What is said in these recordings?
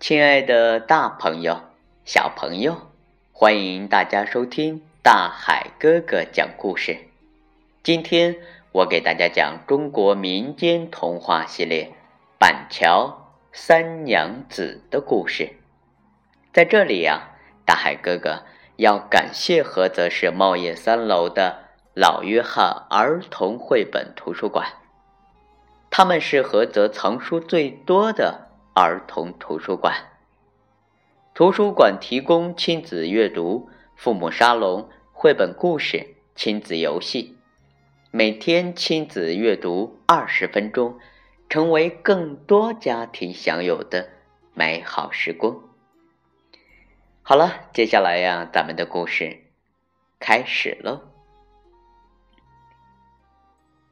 亲爱的大朋友、小朋友，欢迎大家收听大海哥哥讲故事。今天我给大家讲中国民间童话系列《板桥三娘子》的故事。在这里呀，大海哥哥要感谢菏泽市茂业三楼的老约翰儿童绘本图书馆。他们是菏泽藏书最多的儿童图书馆。图书馆提供亲子阅读、父母沙龙、绘本故事、亲子游戏，每天亲子阅读二十分钟，成为更多家庭享有的美好时光。好了，接下来呀，咱们的故事开始喽。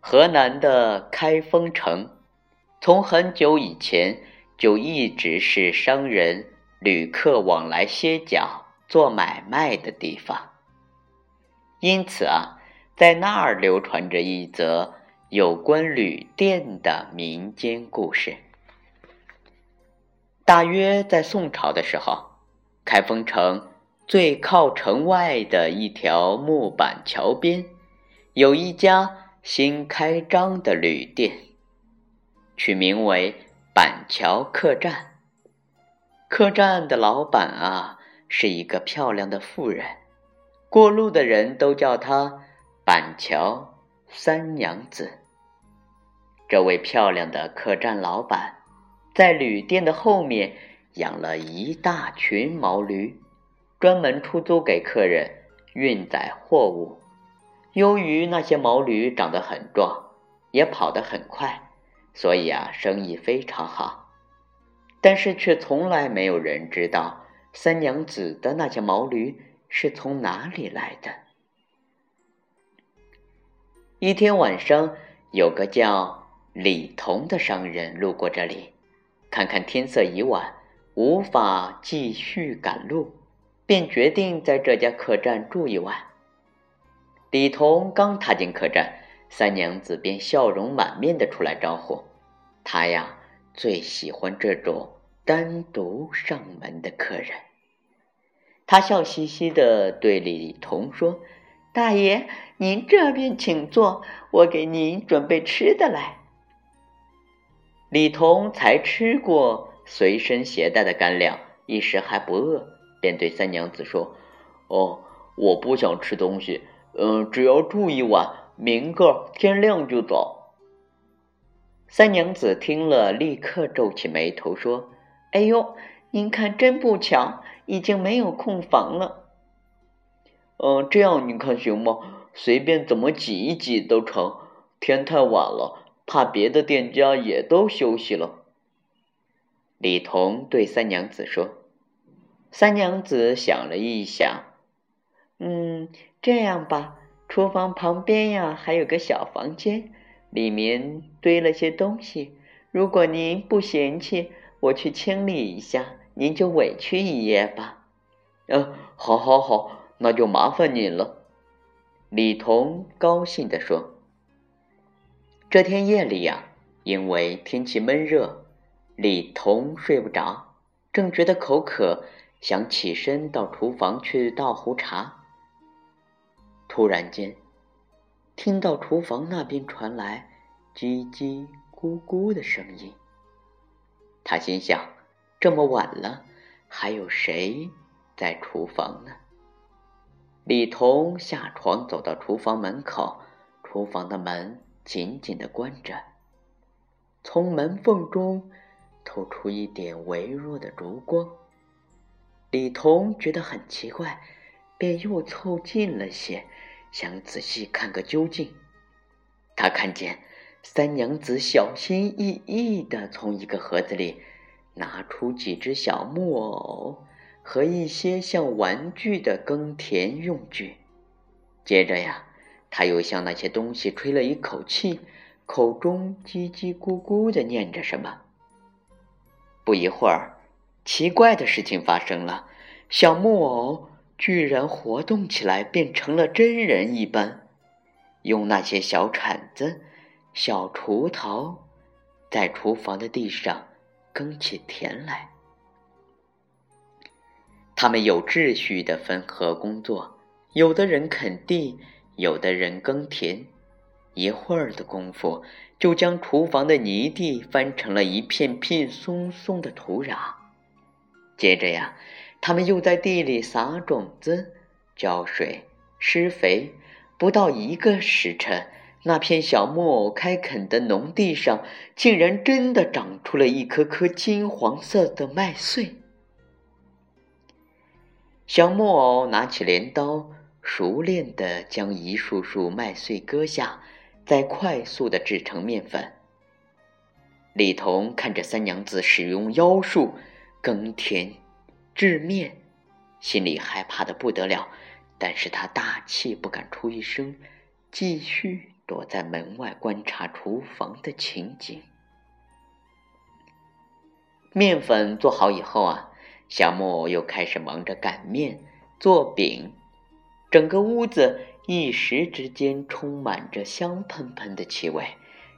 河南的开封城，从很久以前就一直是商人、旅客往来歇脚、做买卖的地方。因此啊，在那儿流传着一则有关旅店的民间故事。大约在宋朝的时候，开封城最靠城外的一条木板桥边，有一家。新开张的旅店，取名为板桥客栈。客栈的老板啊，是一个漂亮的妇人，过路的人都叫她板桥三娘子。这位漂亮的客栈老板，在旅店的后面养了一大群毛驴，专门出租给客人运载货物。由于那些毛驴长得很壮，也跑得很快，所以啊，生意非常好。但是却从来没有人知道三娘子的那些毛驴是从哪里来的。一天晚上，有个叫李彤的商人路过这里，看看天色已晚，无法继续赶路，便决定在这家客栈住一晚。李彤刚踏进客栈，三娘子便笑容满面的出来招呼。她呀，最喜欢这种单独上门的客人。她笑嘻嘻的对李彤说：“大爷，您这边请坐，我给您准备吃的来。”李彤才吃过随身携带的干粮，一时还不饿，便对三娘子说：“哦，我不想吃东西。”嗯，只要住一晚，明个天亮就走。三娘子听了，立刻皱起眉头说：“哎呦，您看真不巧，已经没有空房了。嗯，这样你看行吗？随便怎么挤一挤都成。天太晚了，怕别的店家也都休息了。”李彤对三娘子说。三娘子想了一想，嗯。这样吧，厨房旁边呀还有个小房间，里面堆了些东西。如果您不嫌弃，我去清理一下，您就委屈一夜吧。嗯，好，好，好，那就麻烦您了。李彤高兴地说。这天夜里呀，因为天气闷热，李彤睡不着，正觉得口渴，想起身到厨房去倒壶茶。突然间，听到厨房那边传来叽叽咕咕的声音。他心想：这么晚了，还有谁在厨房呢？李彤下床走到厨房门口，厨房的门紧紧的关着，从门缝中透出一点微弱的烛光。李彤觉得很奇怪。便又凑近了些，想仔细看个究竟。他看见三娘子小心翼翼地从一个盒子里拿出几只小木偶和一些像玩具的耕田用具。接着呀，他又向那些东西吹了一口气，口中叽叽咕咕地念着什么。不一会儿，奇怪的事情发生了，小木偶。居然活动起来，变成了真人一般，用那些小铲子、小锄头，在厨房的地上耕起田来。他们有秩序的分合工作，有的人垦地，有的人耕田，一会儿的功夫，就将厨房的泥地翻成了一片片松松的土壤。接着呀，他们又在地里撒种子、浇水、施肥，不到一个时辰。那片小木偶开垦的农地上，竟然真的长出了一颗颗金黄色的麦穗。小木偶拿起镰刀，熟练地将一束束麦穗割下，再快速地制成面粉。李彤看着三娘子使用妖术耕田、制面，心里害怕的不得了，但是他大气不敢出一声，继续。躲在门外观察厨房的情景。面粉做好以后啊，小木偶又开始忙着擀面、做饼，整个屋子一时之间充满着香喷喷的气味，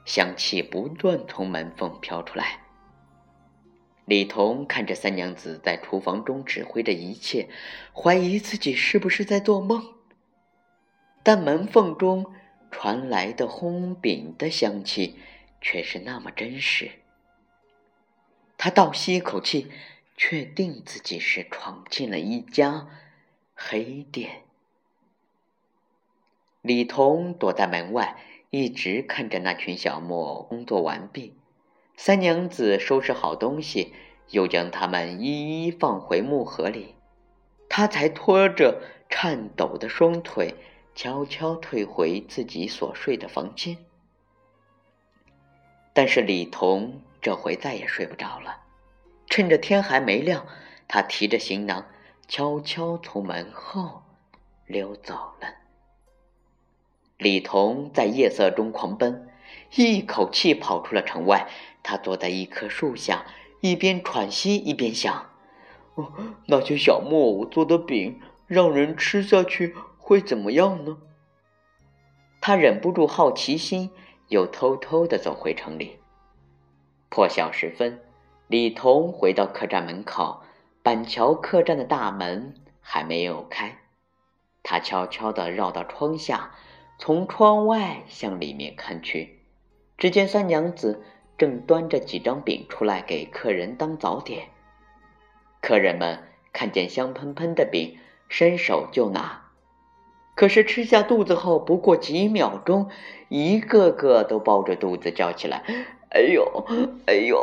香气不断从门缝飘出来。李彤看着三娘子在厨房中指挥着一切，怀疑自己是不是在做梦，但门缝中。传来的烘饼的香气，却是那么真实。他倒吸一口气，确定自己是闯进了一家黑店。李彤躲在门外，一直看着那群小木偶工作完毕。三娘子收拾好东西，又将他们一一放回木盒里，他才拖着颤抖的双腿。悄悄退回自己所睡的房间，但是李彤这回再也睡不着了。趁着天还没亮，他提着行囊，悄悄从门后溜走了。李彤在夜色中狂奔，一口气跑出了城外。他坐在一棵树下，一边喘息一边想：“哦，那些小木偶做的饼，让人吃下去。”会怎么样呢？他忍不住好奇心，又偷偷的走回城里。破晓时分，李彤回到客栈门口，板桥客栈的大门还没有开。他悄悄的绕到窗下，从窗外向里面看去，只见三娘子正端着几张饼出来给客人当早点。客人们看见香喷喷的饼，伸手就拿。可是吃下肚子后，不过几秒钟，一个个都抱着肚子叫起来：“哎呦，哎呦，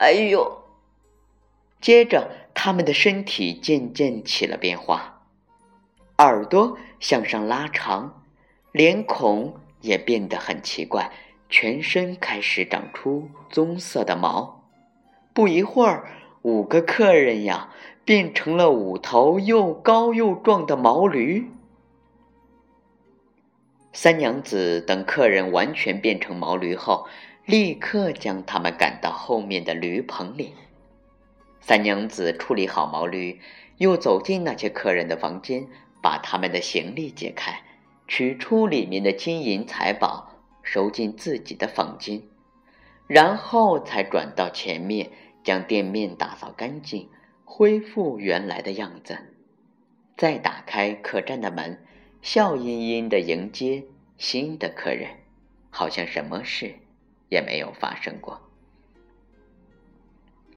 哎呦！”接着，他们的身体渐渐起了变化，耳朵向上拉长，脸孔也变得很奇怪，全身开始长出棕色的毛。不一会儿，五个客人呀。变成了五头又高又壮的毛驴。三娘子等客人完全变成毛驴后，立刻将他们赶到后面的驴棚里。三娘子处理好毛驴，又走进那些客人的房间，把他们的行李解开，取出里面的金银财宝，收进自己的房间，然后才转到前面，将店面打扫干净。恢复原来的样子，再打开客栈的门，笑吟吟的迎接新的客人，好像什么事也没有发生过。